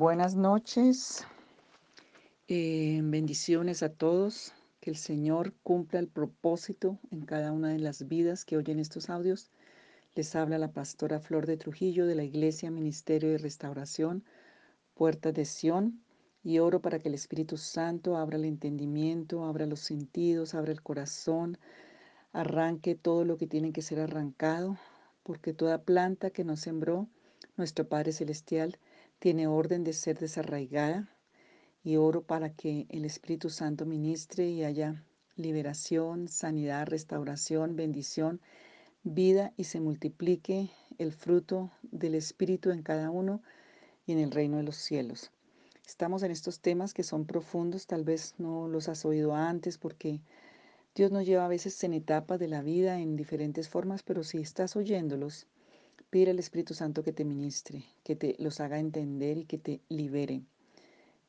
Buenas noches, eh, bendiciones a todos, que el Señor cumpla el propósito en cada una de las vidas que oyen estos audios. Les habla la pastora Flor de Trujillo de la Iglesia Ministerio de Restauración, Puertas de Sión, y oro para que el Espíritu Santo abra el entendimiento, abra los sentidos, abra el corazón, arranque todo lo que tiene que ser arrancado, porque toda planta que nos sembró nuestro Padre Celestial, tiene orden de ser desarraigada y oro para que el Espíritu Santo ministre y haya liberación, sanidad, restauración, bendición, vida y se multiplique el fruto del Espíritu en cada uno y en el reino de los cielos. Estamos en estos temas que son profundos, tal vez no los has oído antes porque Dios nos lleva a veces en etapas de la vida en diferentes formas, pero si estás oyéndolos, Pide al Espíritu Santo que te ministre, que te los haga entender y que te libere.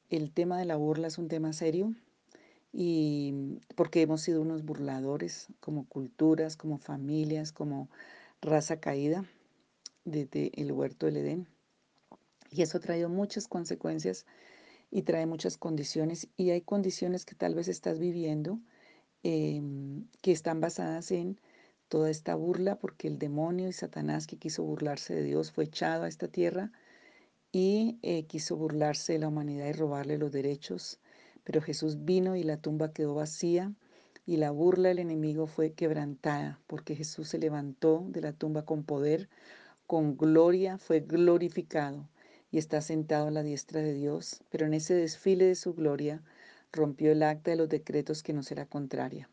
El tema de la burla es un tema serio y porque hemos sido unos burladores como culturas, como familias, como raza caída desde el huerto del Edén. Y eso ha traído muchas consecuencias y trae muchas condiciones y hay condiciones que tal vez estás viviendo em, que están basadas en toda esta burla porque el demonio y Satanás que quiso burlarse de Dios fue echado a esta tierra y eh, quiso burlarse de la humanidad y robarle los derechos. Pero Jesús vino y la tumba quedó vacía y la burla del enemigo fue quebrantada porque Jesús se levantó de la tumba con poder, con gloria, fue glorificado y está sentado a la diestra de Dios. Pero en ese desfile de su gloria rompió el acta de los decretos que nos era contraria.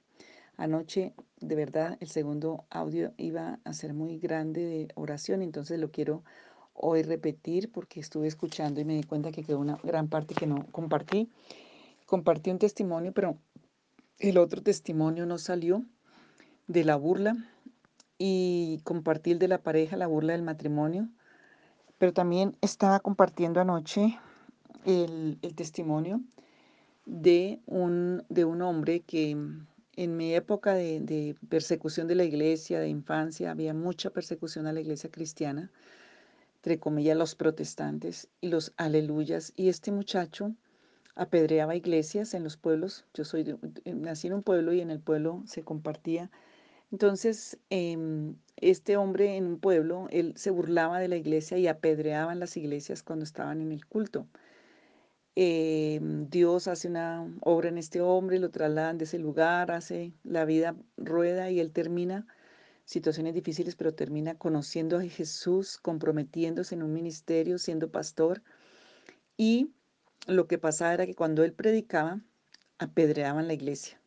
Anoche, de verdad, el segundo audio iba a ser muy grande de oración, entonces lo quiero hoy repetir porque estuve escuchando y me di cuenta que quedó una gran parte que no compartí. Compartí un testimonio, pero el otro testimonio no salió de la burla y compartí el de la pareja, la burla del matrimonio, pero también estaba compartiendo anoche el, el testimonio de un, de un hombre que en mi época de, persecución de la iglesia, de infancia, había mucha persecución a la iglesia cristiana, entre comillas los protestantes y los aleluyas. Y este muchacho apedreaba iglesias en los pueblos. Yo soy nací en un pueblo y en el pueblo se compartía. Entonces, em, este hombre en un pueblo, él se burlaba de la iglesia y apedreaba en las iglesias cuando estaban en el culto. Em, Dios hace una obra en este hombre, lo trasladan de ese lugar, hace la vida rueda y él termina situaciones difíciles, pero termina conociendo a Jesús, comprometiéndose en un ministerio, siendo pastor. Y lo que pasaba era que cuando él predicaba, apedreaban la iglesia.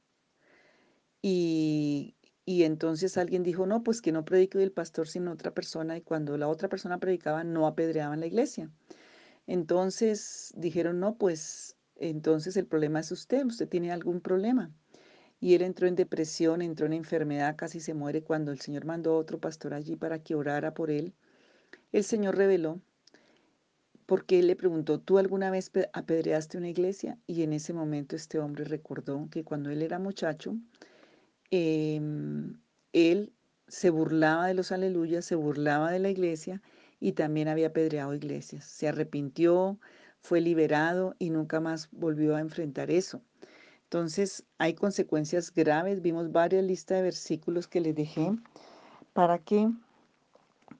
Y, entonces alguien dijo, no, pues que no predique el pastor sino otra persona. Y cuando la otra persona predicaba, no apedreaban la iglesia. Entonces dijeron, no, pues entonces el problema es usted, usted tiene algún problema. Y él entró en depresión, entró en enfermedad, casi se muere cuando el Señor mandó a otro pastor allí para que orara por él. El Señor reveló porque él le preguntó, ¿tú alguna vez apedreaste una iglesia? Y en ese momento este hombre recordó que cuando él era muchacho, em, él se burlaba de los aleluyas, se burlaba de la iglesia y también había apedreado iglesias. Se arrepintió, fue liberado y nunca más volvió a enfrentar eso. Entonces hay consecuencias graves. Vimos varias listas de versículos que les dejé para que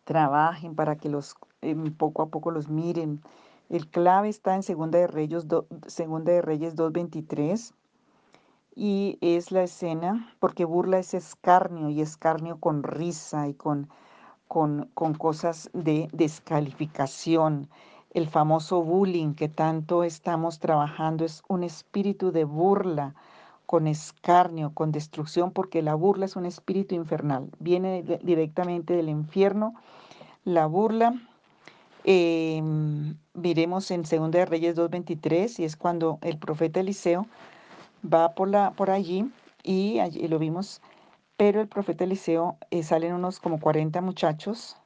trabajen, para que los em, poco a poco los miren. El clave está en Segunda de Reyes, Segunda de Reyes 2.23 y es la escena porque burla es escarnio y escarnio con risa y con con, cosas de descalificación. El famoso bullying que tanto estamos trabajando es un espíritu de burla, con escarnio, con destrucción, porque la burla es un espíritu infernal, viene directamente del infierno. La burla, eh, miremos en 2 de Reyes 2.23, y es cuando el profeta Eliseo va por, por allí, y allí lo vimos pero el profeta Eliseo eh, salen unos como 40 muchachos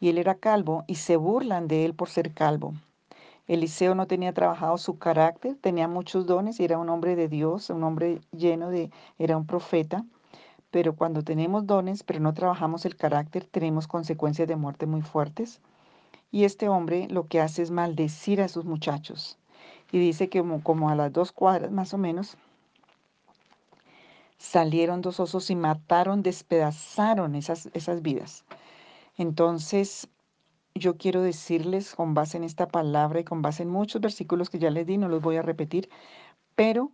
y él era calvo y se burlan de él por ser calvo. Eliseo no tenía trabajado su carácter, tenía muchos dones y era un hombre de Dios, un hombre lleno de, era un profeta. Pero cuando tenemos dones, pero no trabajamos el carácter, tenemos consecuencias de muerte muy fuertes. Y este hombre lo que hace es maldecir a sus muchachos. Y dice que como, como a las dos cuadras más o menos, salieron dos osos y mataron, despedazaron esas, esas vidas. Entonces, yo quiero decirles con base en esta palabra y con base en muchos versículos que ya les di, no los voy a repetir, pero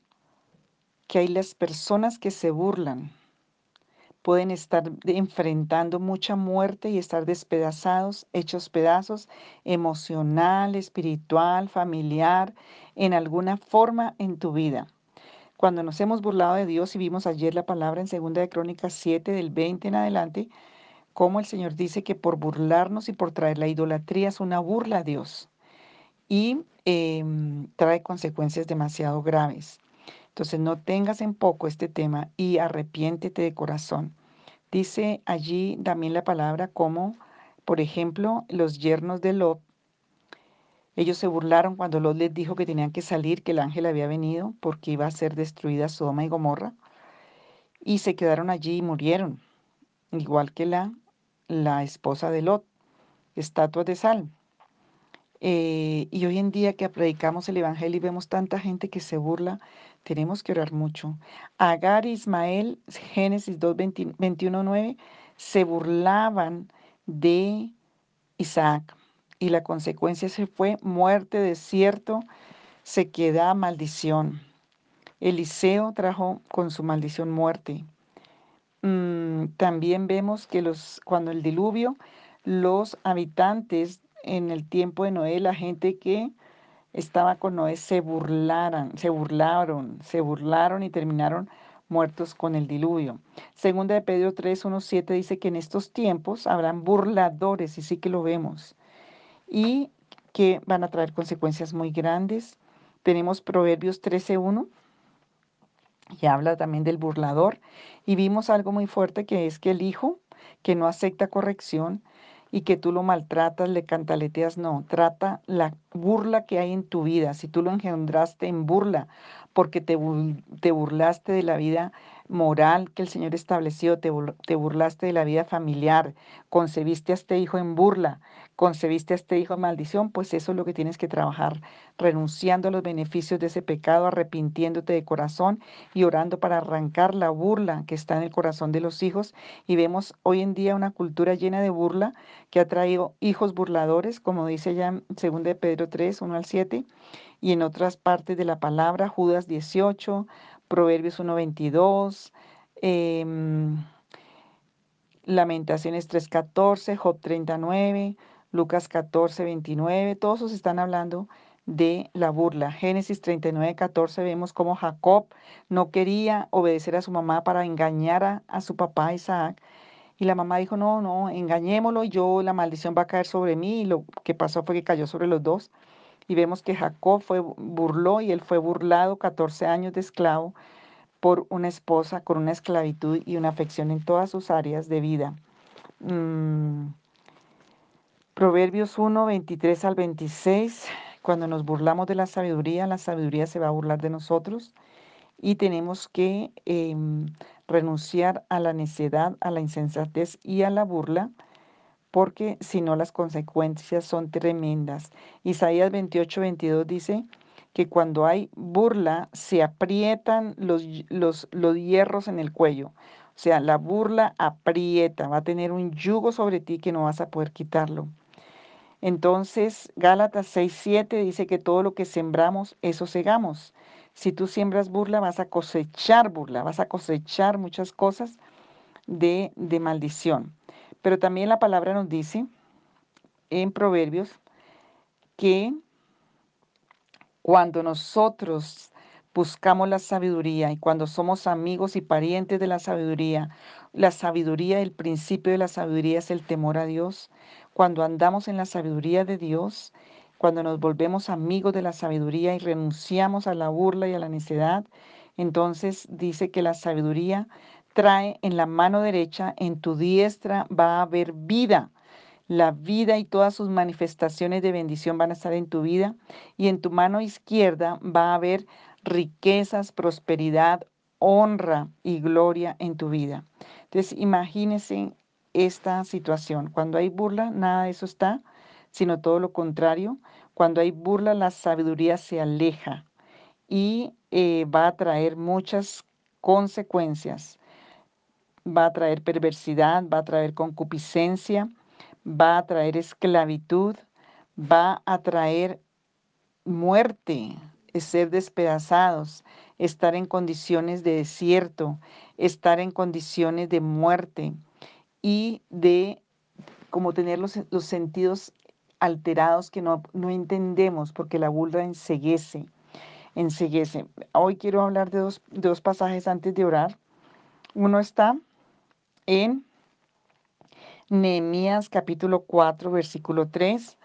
que hay las personas que se burlan, pueden estar enfrentando mucha muerte y estar despedazados, hechos pedazos, emocional, espiritual, familiar, en alguna forma en tu vida. Cuando nos hemos burlado de Dios y vimos ayer la palabra en 2 de Crónicas 7 del 20 en adelante, como el Señor dice que por burlarnos y por traer la idolatría es una burla a Dios y em, trae consecuencias demasiado graves. Entonces no tengas en poco este tema y arrepiéntete de corazón. Dice allí también la palabra como, por ejemplo, los yernos de Lot. Ellos se burlaron cuando Lot les dijo que tenían que salir, que el ángel había venido porque iba a ser destruida Sodoma y Gomorra. Y se quedaron allí y murieron, igual que la la esposa de Lot, estatuas de sal. Eh, y hoy en día que predicamos el Evangelio y vemos tanta gente que se burla, tenemos que orar mucho. Agar y Ismael, Génesis 2, 21, 9, se burlaban de Isaac y la consecuencia se fue muerte, desierto, sequedad, maldición. Eliseo trajo con su maldición muerte. Mm, también vemos que los, cuando el diluvio, los habitantes en el tiempo de Noé, la gente que estaba con Noé se burlaran, se burlaron, se burlaron y terminaron muertos con el diluvio. Segunda de Pedro 3, 1, 7 dice que en estos tiempos habrán burladores, y sí que lo vemos, y que van a traer consecuencias muy grandes. Tenemos Proverbios 13, 1 y habla también del burlador. Y vimos algo muy fuerte que es que el hijo que no acepta corrección y que tú lo maltratas, le cantaleteas, no, trata la burla que hay en tu vida. Si tú lo engendraste en burla, porque te, te burlaste de la vida moral que el Señor estableció, te, te burlaste de la vida familiar, concebiste a este hijo en burla, concebiste a este hijo en maldición, pues eso es lo que tienes que trabajar, renunciando a los beneficios de ese pecado, arrepintiéndote de corazón y orando para arrancar la burla que está en el corazón de los hijos. Y vemos hoy en día una cultura llena de burla que ha traído hijos burladores, como dice ya en 2 de Pedro 3, 1 al 7, y en otras partes de la palabra, Judas 18, Proverbios 1.22, eh, Lamentaciones 3.14, Job 39, Lucas 14.29, todos esos están hablando de la burla. Génesis 39.14 vemos cómo Jacob no quería obedecer a su mamá para engañar a, a su papá Isaac. Y la mamá dijo, no, no, engañémoslo y yo la maldición va a caer sobre mí. Y lo que pasó fue que cayó sobre los dos. Y vemos que Jacob fue, burló y él fue burlado 14 años de esclavo por una esposa con una esclavitud y una afección en todas sus áreas de vida. Mm, Proverbios 1, 23 al 26, cuando nos burlamos de la sabiduría, la sabiduría se va a burlar de nosotros y tenemos que em, renunciar a la necedad, a la insensatez y a la burla porque si no las consecuencias son tremendas. Isaías 28, 22 dice que cuando hay burla se aprietan los, los, los hierros en el cuello. O sea, la burla aprieta, va a tener un yugo sobre ti que no vas a poder quitarlo. Entonces, Gálatas 6, 7 dice que todo lo que sembramos, eso segamos. Si tú siembras burla, vas a cosechar burla, vas a cosechar muchas cosas de, de maldición. Pero también la palabra nos dice en Proverbios que cuando nosotros buscamos la sabiduría y cuando somos amigos y parientes de la sabiduría, la sabiduría, el principio de la sabiduría es el temor a Dios. Cuando andamos en la sabiduría de Dios, cuando nos volvemos amigos de la sabiduría y renunciamos a la burla y a la necedad, entonces dice que la sabiduría trae en la mano derecha, en tu diestra va a haber vida. La vida y todas sus manifestaciones de bendición van a estar en tu vida y en tu mano izquierda va a haber riquezas, prosperidad, honra y gloria en tu vida. Entonces, imagínense esta situación. Cuando hay burla, nada de eso está. sino todo lo contrario. Cuando hay burla, la sabiduría se aleja y eh, va a traer muchas consecuencias. Va a traer perversidad, va a traer concupiscencia, va a traer esclavitud, va a traer muerte, ser despedazados, estar en condiciones de desierto, estar en condiciones de muerte y de como tener los, sentidos alterados que no, no, entendemos porque la burla enseguece, enseguece. Hoy quiero hablar de dos, de dos pasajes antes de orar. Uno está en Nehemías capítulo 4, versículo 3.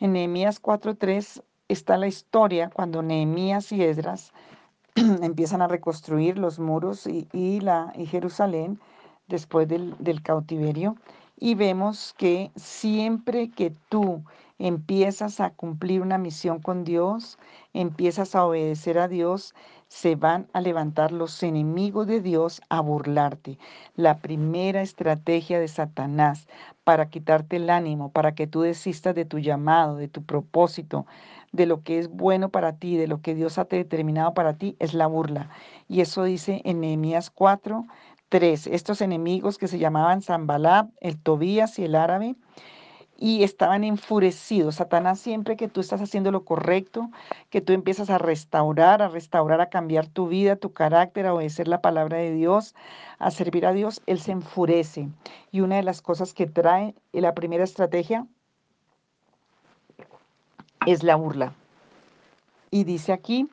En Nehemías 4, 3 está la historia cuando Nehemías y Esdras empiezan a reconstruir los muros y, la, y Jerusalén después del, del cautiverio. Y vemos que siempre que tú empiezas a cumplir una misión con Dios, empiezas a obedecer a Dios, se van a levantar los enemigos de Dios a burlarte. La primera estrategia de Satanás para quitarte el ánimo, para que tú desistas de tu llamado, de tu propósito, de lo que es bueno para ti, de lo que Dios ha determinado para ti, es la burla. Y eso dice en Nehemías 4, 3. Estos enemigos que se llamaban Zambalab, el Tobías y el árabe, y estaban enfurecidos. Satanás siempre que tú estás haciendo lo correcto, que tú empiezas a restaurar, a restaurar, a cambiar tu vida, tu carácter, a obedecer la palabra de Dios, a servir a Dios, Él se enfurece. Y una de las cosas que trae la primera estrategia es la burla. Y dice aquí,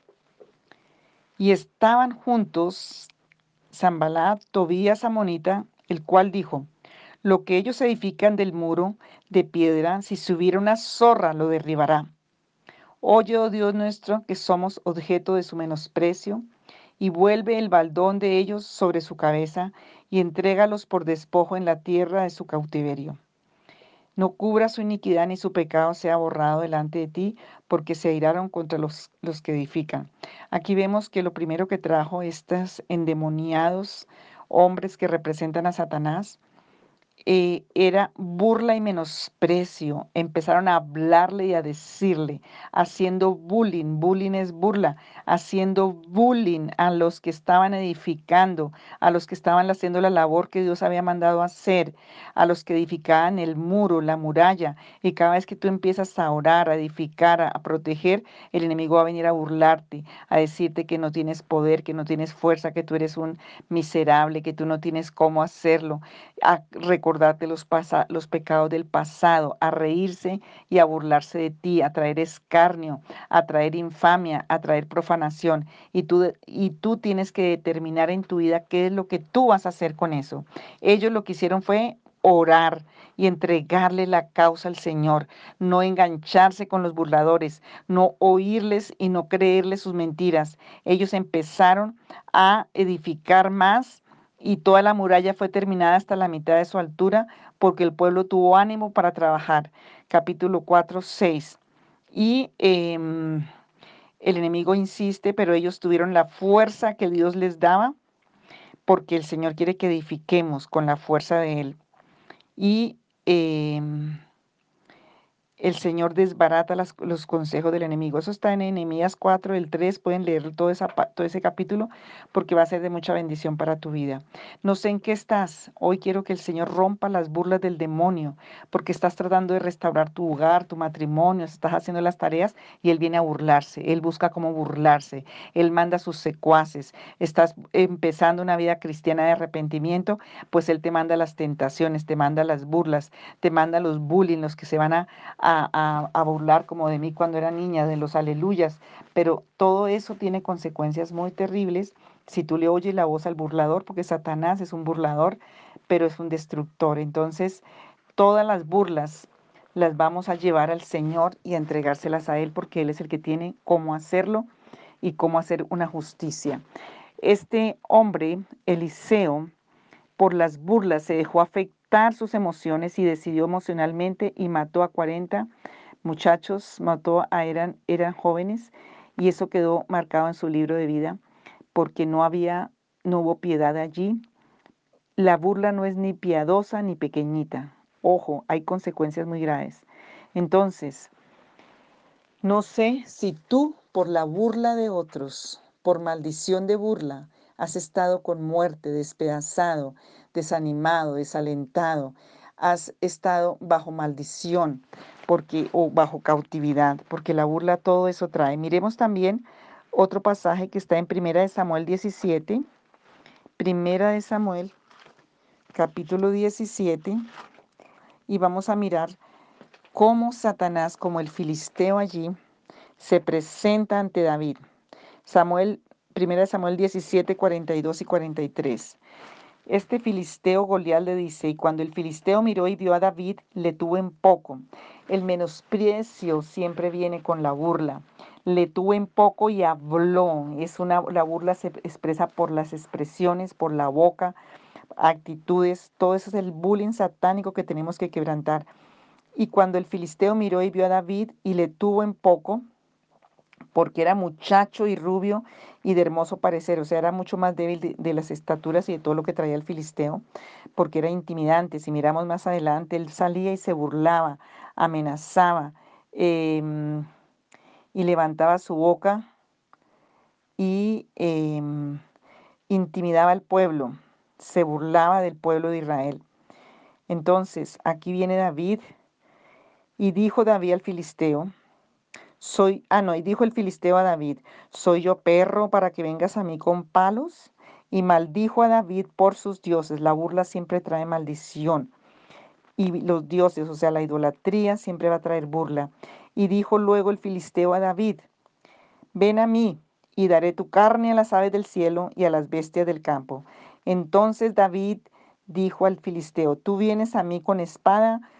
y estaban juntos Zambalá, Tobías Amonita, el cual dijo, lo que ellos edifican del muro de piedra, si subiera una zorra lo derribará. Oye, oh Dios nuestro, que somos objeto de su menosprecio, y vuelve el baldón de ellos sobre su cabeza, y entrégalos por despojo en la tierra de su cautiverio. No cubra su iniquidad ni su pecado sea borrado delante de ti, porque se airaron contra los, los que edifican. Aquí vemos que lo primero que trajo estos endemoniados hombres que representan a Satanás eh, era burla y menosprecio. Empezaron a hablarle y a decirle, haciendo bullying, bullying es burla, haciendo bullying a los que estaban edificando, a los que estaban haciendo la labor que Dios había mandado hacer, a los que edificaban el muro, la muralla. Y cada vez que tú empiezas a orar, a edificar, a, proteger, el enemigo va a venir a burlarte, a decirte que no tienes poder, que no tienes fuerza, que tú eres un miserable, que tú no tienes cómo hacerlo, a recordarte los, los pecados del pasado, a reírse y a burlarse de ti, a traer escarnio, a traer infamia, a traer profanación. Y tú, y tú tienes que determinar en tu vida qué es lo que tú vas a hacer con eso. Ellos lo que hicieron fue orar y entregarle la causa al Señor, no engancharse con los burladores, no oírles y no creerles sus mentiras. Ellos empezaron a edificar más y toda la muralla fue terminada hasta la mitad de su altura porque el pueblo tuvo ánimo para trabajar. Capítulo 4, 6. Y em, el enemigo insiste, pero ellos tuvieron la fuerza que Dios les daba porque el Señor quiere que edifiquemos con la fuerza de Él. Y em, el Señor desbarata los consejos del enemigo. Eso está en Enemías 4, el 3. Pueden leer todo, todo ese capítulo porque va a ser de mucha bendición para tu vida. No sé en qué estás. Hoy quiero que el Señor rompa las burlas del demonio porque estás tratando de restaurar tu hogar, tu matrimonio, estás haciendo las tareas y Él viene a burlarse. Él busca cómo burlarse. Él manda sus secuaces. Estás empezando una vida cristiana de arrepentimiento, pues Él te manda las tentaciones, te manda las burlas, te manda los bullying, los que se van a a, burlar como de mí cuando era niña, de los aleluyas, pero todo eso tiene consecuencias muy terribles si tú le oyes la voz al burlador, porque Satanás es un burlador, pero es un destructor. Entonces, todas las burlas las vamos a llevar al Señor y a entregárselas a Él, porque Él es el que tiene cómo hacerlo y cómo hacer una justicia. Este hombre, Eliseo, por las burlas se dejó afectar sus emociones y decidió emocionalmente y mató a 40 muchachos, mató a eran, eran jóvenes y eso quedó marcado en su libro de vida porque no había, no hubo piedad allí. La burla no es ni piadosa ni pequeñita. Ojo, hay consecuencias muy graves. Entonces, no sé si tú por la burla de otros, por maldición de burla, has estado con muerte, despedazado, desanimado, desalentado, has estado bajo maldición porque o bajo cautividad, porque la burla todo eso trae. Miremos también otro pasaje que está en Primera de Samuel 17, Primera de Samuel capítulo 17 y vamos a mirar cómo Satanás, como el filisteo allí, se presenta ante David. Samuel, 1 Samuel 17, 42 y 43. Este filisteo Goliat le dice, y cuando el filisteo miró y vio a David, le tuvo en poco. El menosprecio siempre viene con la burla. Le tuvo en poco y habló. Es una, la burla se expresa por las expresiones, por la boca, actitudes. Todo eso es el bullying satánico que tenemos que quebrantar. Y cuando el filisteo miró y vio a David y le tuvo en poco, porque era muchacho y rubio y de hermoso parecer, o sea, era mucho más débil de, las estaturas y de todo lo que traía el filisteo, porque era intimidante. Si miramos más adelante, él salía y se burlaba, amenazaba em, y levantaba su boca y em, intimidaba al pueblo, se burlaba del pueblo de Israel. Entonces, aquí viene David y dijo David al filisteo, soy, ah no, y dijo el filisteo a David, ¿soy yo perro para que vengas a mí con palos? Y maldijo a David por sus dioses. La burla siempre trae maldición. Y los dioses, o sea, la idolatría siempre va a traer burla. Y dijo luego el filisteo a David, ven a mí y daré tu carne a las aves del cielo y a las bestias del campo. Entonces David dijo al filisteo, tú vienes a mí con espada,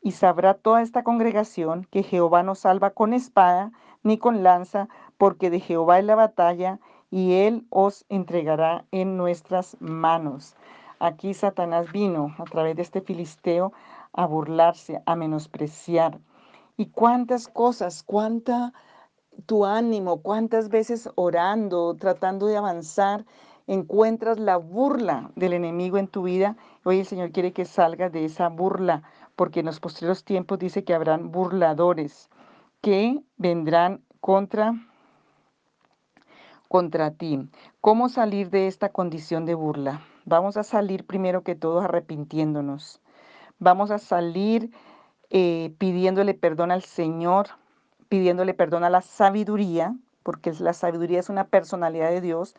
Y sabrá toda esta congregación que Jehová no salva con espada ni con lanza, porque de Jehová es la batalla, y él os entregará en nuestras manos. Aquí Satanás vino a través de este filisteo a burlarse, a menospreciar. Y cuántas cosas, cuánta tu ánimo, cuántas veces orando, tratando de avanzar, encuentras la burla del enemigo en tu vida. Hoy el Señor quiere que salgas de esa burla porque en los posteriores tiempos dice que habrán burladores que vendrán contra contra ti. ¿Cómo salir de esta condición de burla? Vamos a salir primero que todo arrepintiéndonos. Vamos a salir eh, pidiéndole perdón al Señor, pidiéndole perdón a la sabiduría, porque la sabiduría es una personalidad de Dios.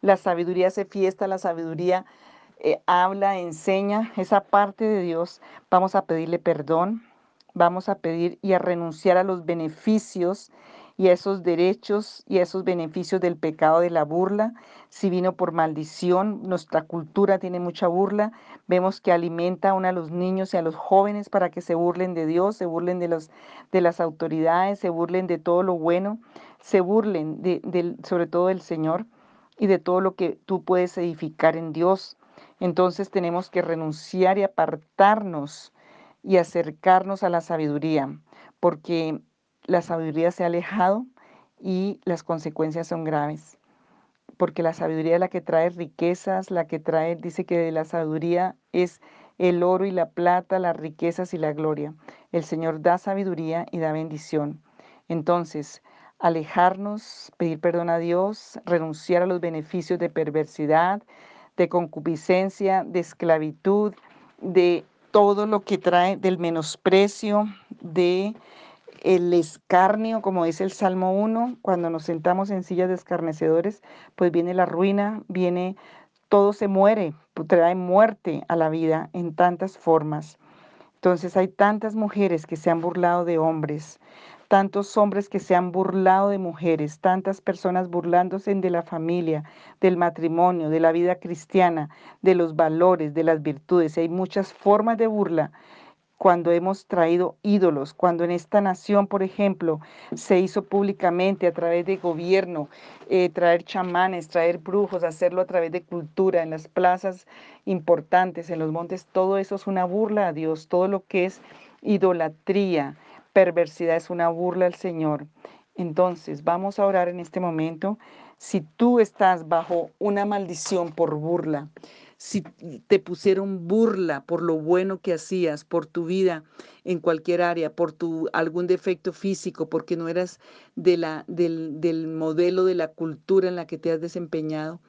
La sabiduría se fiesta, la sabiduría eh, habla, enseña esa parte de Dios, vamos a pedirle perdón, vamos a pedir y a renunciar a los beneficios y a esos derechos y a esos beneficios del pecado de la burla. Si vino por maldición, nuestra cultura tiene mucha burla. Vemos que alimenta aún a los niños y a los jóvenes para que se burlen de Dios, se burlen de, los, de las autoridades, se burlen de todo lo bueno, se burlen de, sobre todo del Señor y de todo lo que tú puedes edificar en Dios. Entonces tenemos que renunciar y apartarnos y acercarnos a la sabiduría, porque la sabiduría se ha alejado y las consecuencias son graves. Porque la sabiduría es la que trae riquezas, la que trae, dice que de la sabiduría es el oro y la plata, las riquezas y la gloria. El Señor da sabiduría y da bendición. Entonces, alejarnos, pedir perdón a Dios, renunciar a los beneficios de perversidad, de concupiscencia, de esclavitud, de todo lo que trae del menosprecio, de el escarnio, como dice el Salmo 1, cuando nos sentamos en sillas de escarnecedores, pues viene la ruina, viene, todo se muere, trae muerte a la vida en tantas formas. Entonces hay tantas mujeres que se han burlado de hombres, tantos hombres que se han burlado de mujeres, tantas personas burlándose de la familia, del matrimonio, de la vida cristiana, de los valores, de las virtudes. Hay muchas formas de burla cuando hemos traído ídolos, cuando en esta nación, por ejemplo, se hizo públicamente a través de gobierno, eh, traer chamanes, traer brujos, hacerlo a través de cultura, en las plazas importantes, en los montes, todo eso es una burla a Dios, todo lo que es idolatría, perversidad es una burla al Señor. Entonces, vamos a orar en este momento. Si tú estás bajo una maldición por burla, si te pusieron burla por lo bueno que hacías, por tu vida en cualquier área, por tu algún defecto físico, porque no eras del modelo de la cultura en la que te has desempeñado,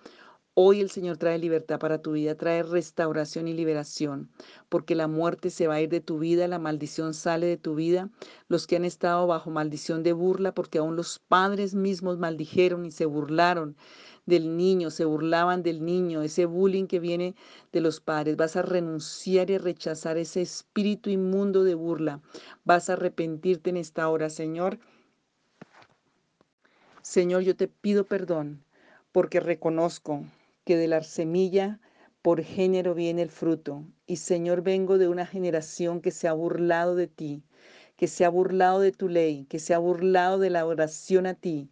Hoy el Señor trae libertad para tu vida, trae restauración y liberación, porque la muerte se va a ir de tu vida, la maldición sale de tu vida. Los que han estado bajo maldición de burla, porque aún los padres mismos maldijeron y se burlaron del niño, se burlaban del niño, ese bullying que viene de los padres. Vas a renunciar y a rechazar ese espíritu inmundo de burla. Vas a arrepentirte en esta hora, Señor. Señor, yo te pido perdón porque reconozco que de la semilla por género viene el fruto. Y Señor, vengo de una generación que se ha burlado de ti, que se ha burlado de tu ley, que se ha burlado de la oración a ti,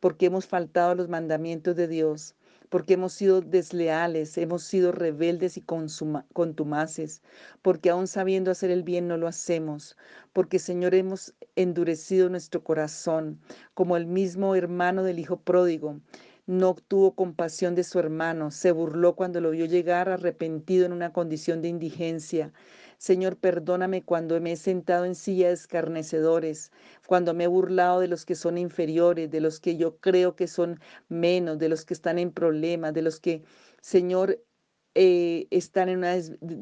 porque hemos faltado a los mandamientos de Dios, porque hemos sido desleales, hemos sido rebeldes y contumaces, porque aún sabiendo hacer el bien no lo hacemos, porque Señor hemos endurecido nuestro corazón, como el mismo hermano del Hijo pródigo, no tuvo compasión de su hermano, se burló cuando lo vio llegar arrepentido en una condición de indigencia. Señor, perdóname cuando me he sentado en silla escarnecedores, cuando me he burlado de los que son inferiores, de los que yo creo que son menos, de los que están en problemas, de los que, Señor, eh, están en una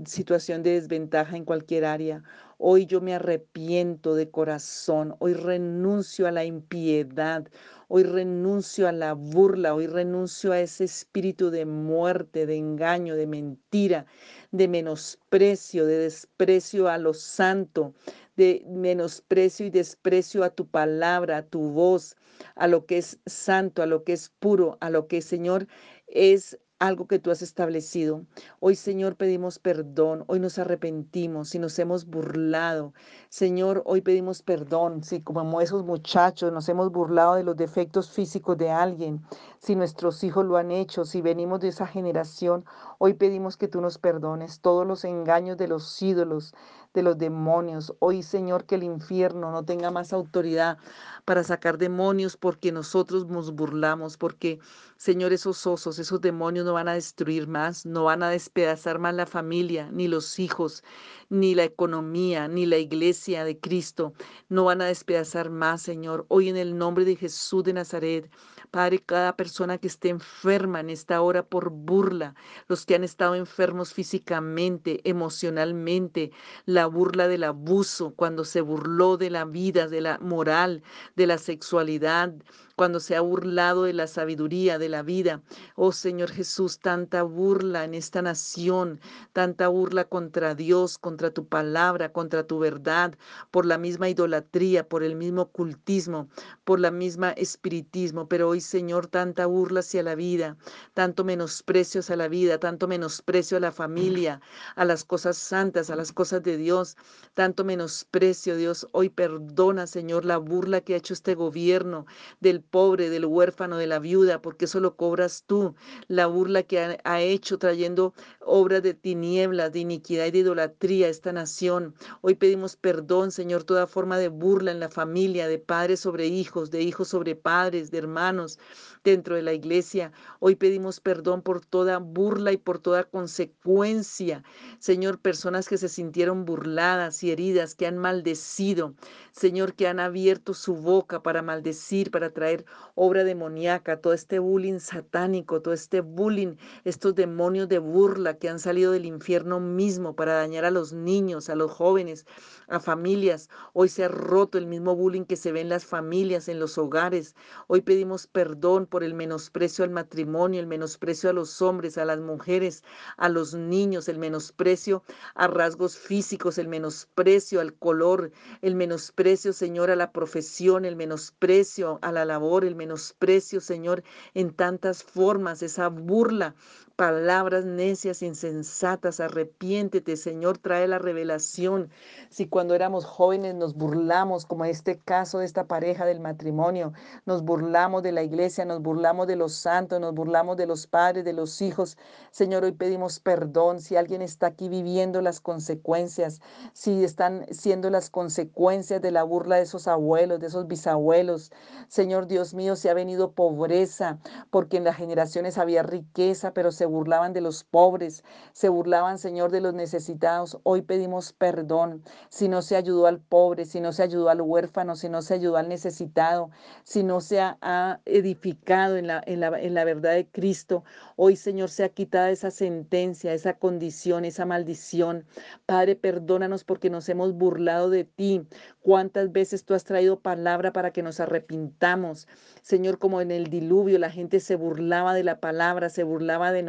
situación de desventaja en cualquier área. Hoy yo me arrepiento de corazón, hoy renuncio a la impiedad, hoy renuncio a la burla, hoy renuncio a ese espíritu de muerte, de engaño, de mentira, de menosprecio, de desprecio a lo santo, de menosprecio y desprecio a tu palabra, a tu voz, a lo que es santo, a lo que es puro, a lo que, Señor, es algo que tú has establecido. Hoy, Señor, pedimos perdón, hoy nos arrepentimos si nos hemos burlado. Señor, hoy pedimos perdón si como esos muchachos nos hemos burlado de los defectos físicos de alguien, si nuestros hijos lo han hecho, si venimos de esa generación, hoy pedimos que tú nos perdones todos los engaños de los ídolos, de los demonios. Hoy, Señor, que el infierno no tenga más autoridad para sacar demonios porque nosotros nos burlamos, porque, Señor, esos osos, esos demonios no van a destruir más, no van a despedazar más la familia, ni los hijos, ni la economía, ni la iglesia de Cristo, no van a despedazar más, Señor. Hoy en el nombre de Jesús de Nazaret, Padre, cada persona que esté enferma en esta hora por burla, los que han estado enfermos físicamente, emocionalmente, la burla del abuso, cuando se burló de la vida, de la moral, de la sexualidad, cuando se ha burlado de la sabiduría, de la vida. Oh Señor Jesús, tanta burla en esta nación, tanta burla contra Dios, contra tu palabra, contra tu verdad, por la misma idolatría, por el mismo cultismo, por la misma espiritismo. Pero hoy, Señor, tanta burla hacia la vida, tanto menosprecio hacia la vida, tanto menosprecio a la familia, a las cosas santas, a las cosas de Dios, tanto menosprecio, Dios. Hoy perdona, Señor, la burla que ha hecho este gobierno del pobre, del huérfano, de la viuda, porque eso lo cobras tú. La burla que ha, hecho trayendo obras de tinieblas, de iniquidad y de idolatría a esta nación. Hoy pedimos perdón, Señor, toda forma de burla en la familia, de padres sobre hijos, de hijos sobre padres, de hermanos dentro de la iglesia. Hoy pedimos perdón por toda burla y por toda consecuencia. Señor, personas que se sintieron burladas y heridas, que han maldecido. Señor, que han abierto su boca para maldecir, para traer obra demoníaca, todo este bullying satánico, todo este bullying, estos demonios de burla que han salido del infierno mismo para dañar a los niños, a los jóvenes, a familias. Hoy se ha roto el mismo bullying que se ve en las familias, en los hogares. Hoy pedimos perdón por el menosprecio al matrimonio, el menosprecio a los hombres, a las mujeres, a los niños, el menosprecio a rasgos físicos, el menosprecio al color, el menosprecio, Señor, a la profesión, el menosprecio a la labor, el menosprecio, Señor, en tantas formas, esa burla palabras necias, insensatas. Arrepiéntete, Señor, trae la revelación. Si cuando éramos jóvenes nos burlamos, como este caso de esta pareja del matrimonio, nos burlamos de la iglesia, nos burlamos de los santos, nos burlamos de los padres, de los hijos. Señor, hoy pedimos perdón si alguien está aquí viviendo las consecuencias, si están siendo las consecuencias de la burla de esos abuelos, de esos bisabuelos. Señor Dios mío, si ha venido pobreza, porque en las generaciones había riqueza, pero se burlaban de los pobres, se burlaban, Señor, de los necesitados. Hoy pedimos perdón si no se ayudó al pobre, si no se ayudó al huérfano, si no se ayudó al necesitado, si no se ha, edificado en la, en, la, en la verdad de Cristo. Hoy, Señor, se ha quitado esa sentencia, esa condición, esa maldición. Padre, perdónanos porque nos hemos burlado de ti. ¿Cuántas veces tú has traído palabra para que nos arrepintamos? Señor, como en el diluvio la gente se burlaba de la palabra, se burlaba de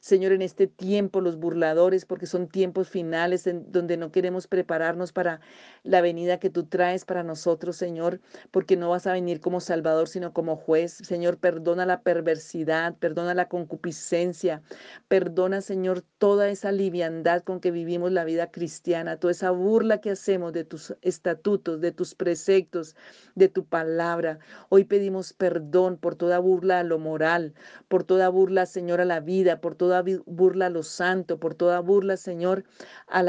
Señor, en este tiempo los burladores, porque son tiempos finales en donde no queremos prepararnos para la venida que tú traes para nosotros, Señor, porque no vas a venir como Salvador, sino como juez. Señor, perdona la perversidad, perdona la concupiscencia, perdona, Señor, toda esa liviandad con que vivimos la vida cristiana, toda esa burla que hacemos de tus estatutos, de tus preceptos, de tu palabra. Hoy pedimos perdón por toda burla a lo moral, por toda burla, Señor, a la vida, por toda burla a lo santo, por toda burla, Señor, a,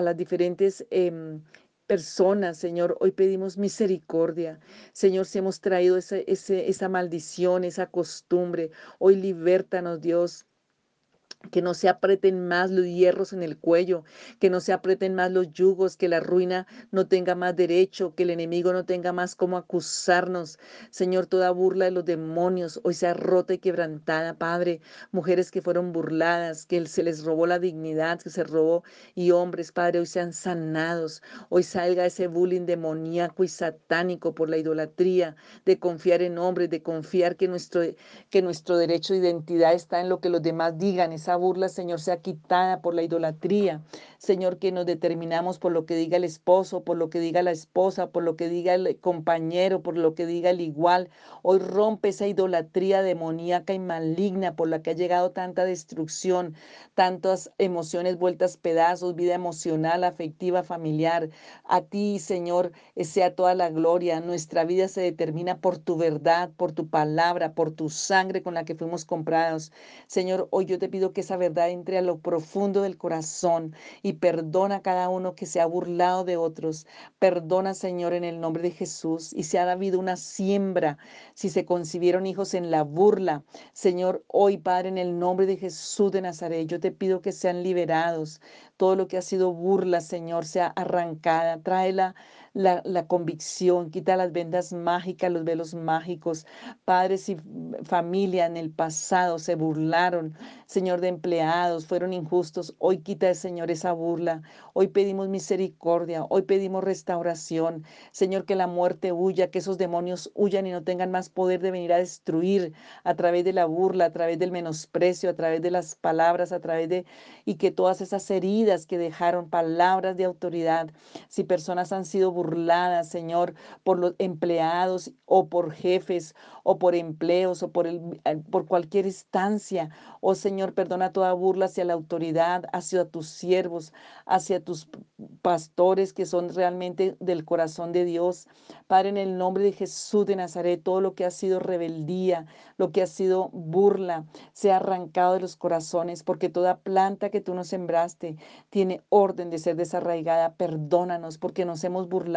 las diferentes... Em, personas, Señor. Hoy pedimos misericordia. Señor, si hemos traído esa maldición, esa costumbre, hoy libértanos, Dios que no se aprieten más los hierros en el cuello, que no se aprieten más los yugos, que la ruina no tenga más derecho, que el enemigo no tenga más cómo acusarnos. Señor, toda burla de los demonios hoy sea rota y quebrantada, Padre. Mujeres que fueron burladas, que se les robó la dignidad, que se robó, y hombres, Padre, hoy sean sanados. Hoy salga ese bullying demoníaco y satánico por la idolatría, de confiar en hombres, de confiar que nuestro, que nuestro derecho de identidad está en lo que los demás digan burla, Señor, sea quitada por la idolatría. Señor, que nos determinamos por lo que diga el esposo, por lo que diga la esposa, por lo que diga el compañero, por lo que diga el igual. Hoy rompe esa idolatría demoníaca y maligna por la que ha llegado tanta destrucción, tantas emociones vueltas pedazos, vida emocional, afectiva, familiar. A ti, Señor, sea toda la gloria. Nuestra vida se determina por tu verdad, por tu palabra, por tu sangre con la que fuimos comprados. Señor, hoy yo te pido que esa verdad entre a lo profundo del corazón perdona a cada uno que se ha burlado de otros. Perdona, Señor, en el nombre de Jesús. Y si ha habido una siembra, si se concibieron hijos en la burla, Señor, hoy, Padre, en el nombre de Jesús de Nazaret, yo te pido que sean liberados. Todo lo que ha sido burla, Señor, sea arrancada. Tráela la, la, convicción, quita las vendas mágicas, los velos mágicos. Padres y familia en el pasado se burlaron, Señor, de empleados, fueron injustos. Hoy quita, Señor, esa burla. Hoy pedimos misericordia, hoy pedimos restauración. Señor, que la muerte huya, que esos demonios huyan y no tengan más poder de venir a destruir a través de la burla, a través del menosprecio, a través de las palabras, a través de... y que todas esas heridas que dejaron, palabras de autoridad, si personas han sido burladas, Señor, por los empleados o por jefes o por empleos o por, el, por cualquier instancia. Oh Señor, perdona toda burla hacia la autoridad, hacia tus siervos, hacia tus pastores que son realmente del corazón de Dios. Padre, en el nombre de Jesús de Nazaret, todo lo que ha sido rebeldía, lo que ha sido burla, sea arrancado de los corazones, porque toda planta que tú nos sembraste tiene orden de ser desarraigada. Perdónanos porque nos hemos burlado,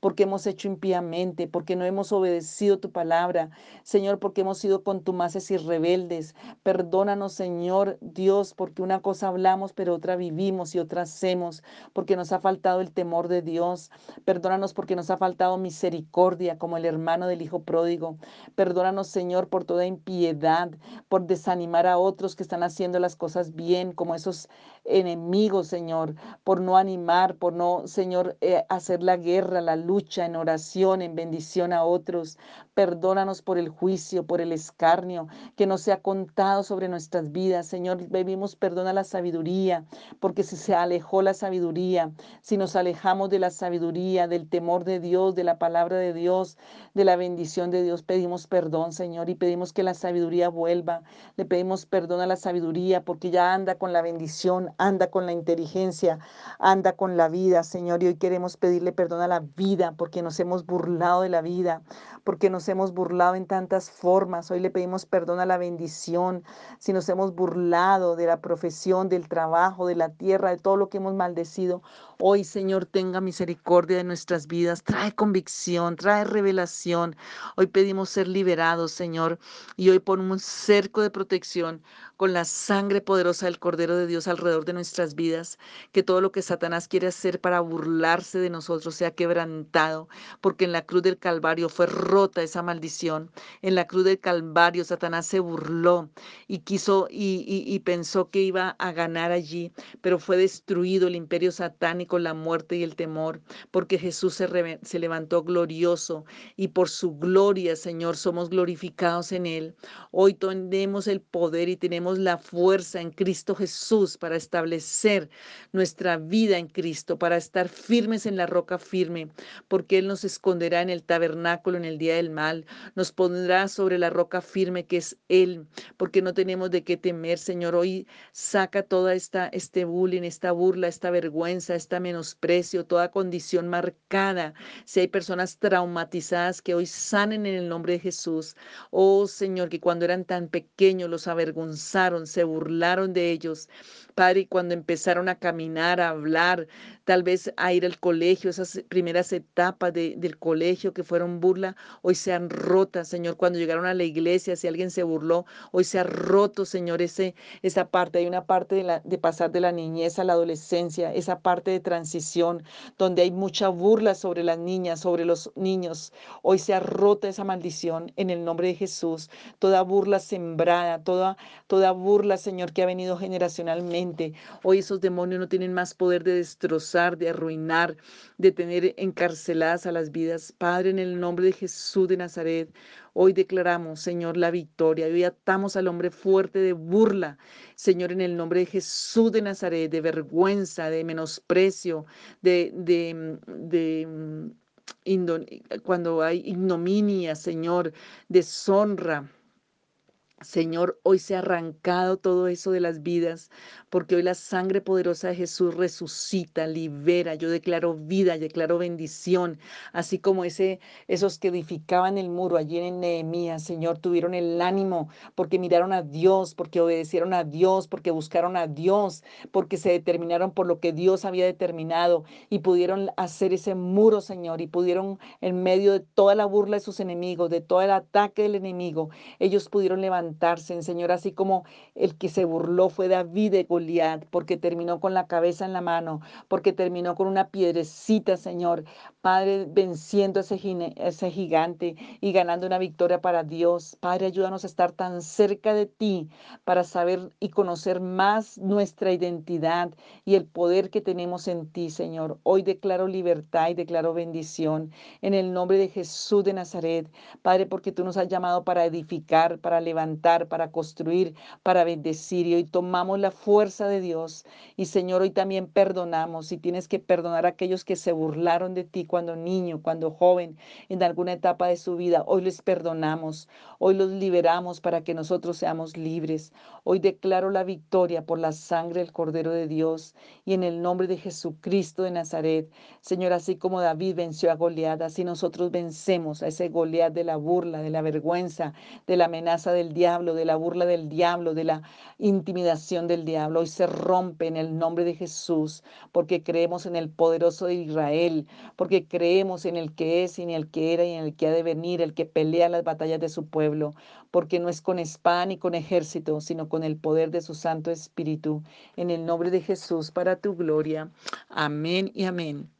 porque hemos hecho impíamente, porque no hemos obedecido tu palabra. Señor, porque hemos sido contumaces y rebeldes. Perdónanos, Señor Dios, porque una cosa hablamos, pero otra vivimos y otra hacemos, porque nos ha faltado el temor de Dios. Perdónanos porque nos ha faltado misericordia, como el hermano del Hijo pródigo. Perdónanos, Señor, por toda impiedad, por desanimar a otros que están haciendo las cosas bien, como esos enemigos, Señor, por no animar, por no, Señor, eh, hacer la guerra, la lucha en oración, en bendición a otros. Perdónanos por el juicio, por el escarnio, que no sea contado sobre nuestras vidas. Señor, pedimos perdón a la sabiduría, porque si se alejó la sabiduría, si nos alejamos de la sabiduría, del temor de Dios, de la palabra de Dios, de la bendición de Dios, pedimos perdón, Señor, y pedimos que la sabiduría vuelva. Le pedimos perdón a la sabiduría, porque ya anda con la bendición, anda con la inteligencia, anda con la vida, Señor, y hoy queremos pedirle perdón a la vida, porque nos hemos burlado de la vida, porque nos hemos burlado en tantas formas. Hoy le pedimos perdón a la bendición, si nos hemos burlado de la profesión, del trabajo, de la tierra, de todo lo que hemos maldecido. Hoy, Señor, tenga misericordia de nuestras vidas, trae convicción, trae revelación. Hoy pedimos ser liberados, Señor, y hoy pon un cerco de protección con la sangre poderosa del Cordero de Dios alrededor de nuestras vidas, que todo lo que Satanás quiere hacer para burlarse de nosotros sea quebrantado, porque en la cruz del Calvario fue rota esa maldición. En la cruz del Calvario Satanás se burló y quiso y, y pensó que iba a ganar allí, pero fue destruido el imperio satánico, la muerte y el temor, porque Jesús se, se levantó glorioso y por su gloria, Señor, somos glorificados en él. Hoy tenemos el poder y tenemos la fuerza en Cristo Jesús para establecer nuestra vida en Cristo, para estar firmes en la roca firme, porque Él nos esconderá en el tabernáculo en el día del mal, nos pondrá sobre la roca firme que es Él, porque no tenemos de qué temer, Señor. Hoy saca toda esta este bullying, esta burla, esta vergüenza, este menosprecio, toda condición marcada. Si hay personas traumatizadas que hoy sanen en el nombre de Jesús. Oh Señor, que cuando eran tan pequeños los se burlaron de ellos. Padre, y cuando empezaron a caminar, a hablar, tal vez a ir al colegio, esas primeras etapas del colegio que fueron burla, hoy se han rotas, Señor. Cuando llegaron a la iglesia, si alguien se burló, hoy se ha roto, Señor, ese, esa parte. Hay una parte de, la, de pasar de la niñez a la adolescencia, esa parte de transición, donde hay mucha burla sobre las niñas, sobre los niños. Hoy se ha rota esa maldición en el nombre de Jesús. Toda burla sembrada, toda, toda burla, Señor, que ha venido generacionalmente. Hoy esos demonios no tienen más poder de destrozar de arruinar, de tener encarceladas a las vidas. Padre, en el nombre de Jesús de Nazaret, hoy declaramos, Señor, la victoria. Hoy atamos al hombre fuerte de burla, Señor, en el nombre de Jesús de Nazaret, de vergüenza, de menosprecio, de, de, de cuando hay ignominia, Señor, deshonra. Señor, hoy se ha arrancado todo eso de las vidas, porque hoy la sangre poderosa de Jesús resucita, libera. Yo declaro vida, declaro bendición, así como ese, esos que edificaban el muro allí en Nehemías, Señor, tuvieron el ánimo porque miraron a Dios, porque obedecieron a Dios, porque buscaron a Dios, porque se determinaron por lo que Dios había determinado y pudieron hacer ese muro, Señor, y pudieron en medio de toda la burla de sus enemigos, de todo el ataque del enemigo, ellos pudieron levantar Señor, así como el que se burló fue David de Goliat, porque terminó con la cabeza en la mano, porque terminó con una piedrecita, Señor. Padre, venciendo ese, ese gigante y ganando una victoria para Dios. Padre, ayúdanos a estar tan cerca de ti para saber y conocer más nuestra identidad y el poder que tenemos en ti, Señor. Hoy declaro libertad y declaro bendición en el nombre de Jesús de Nazaret. Padre, porque tú nos has llamado para edificar, para levantar para construir, para bendecir. Y hoy tomamos la fuerza de Dios. Y Señor, hoy también perdonamos. Y tienes que perdonar a aquellos que se burlaron de ti cuando niño, cuando joven, en alguna etapa de su vida. Hoy les perdonamos. Hoy los liberamos para que nosotros seamos libres. Hoy declaro la victoria por la sangre del Cordero de Dios y en el nombre de Jesucristo de Nazaret. Señor, así como David venció a Goliat, así nosotros vencemos a ese Goliat de la burla, de la vergüenza, de la amenaza del diablo, de la burla del diablo, de la intimidación del diablo. Hoy se rompe en el nombre de Jesús, porque creemos en el poderoso de Israel, porque creemos en el que es y en el que era y en el que ha de venir, el que pelea las batallas de su pueblo, porque no es con espada ni con ejército, sino con el poder de su Santo Espíritu. En el nombre de Jesús, para tu gloria. Amén y amén.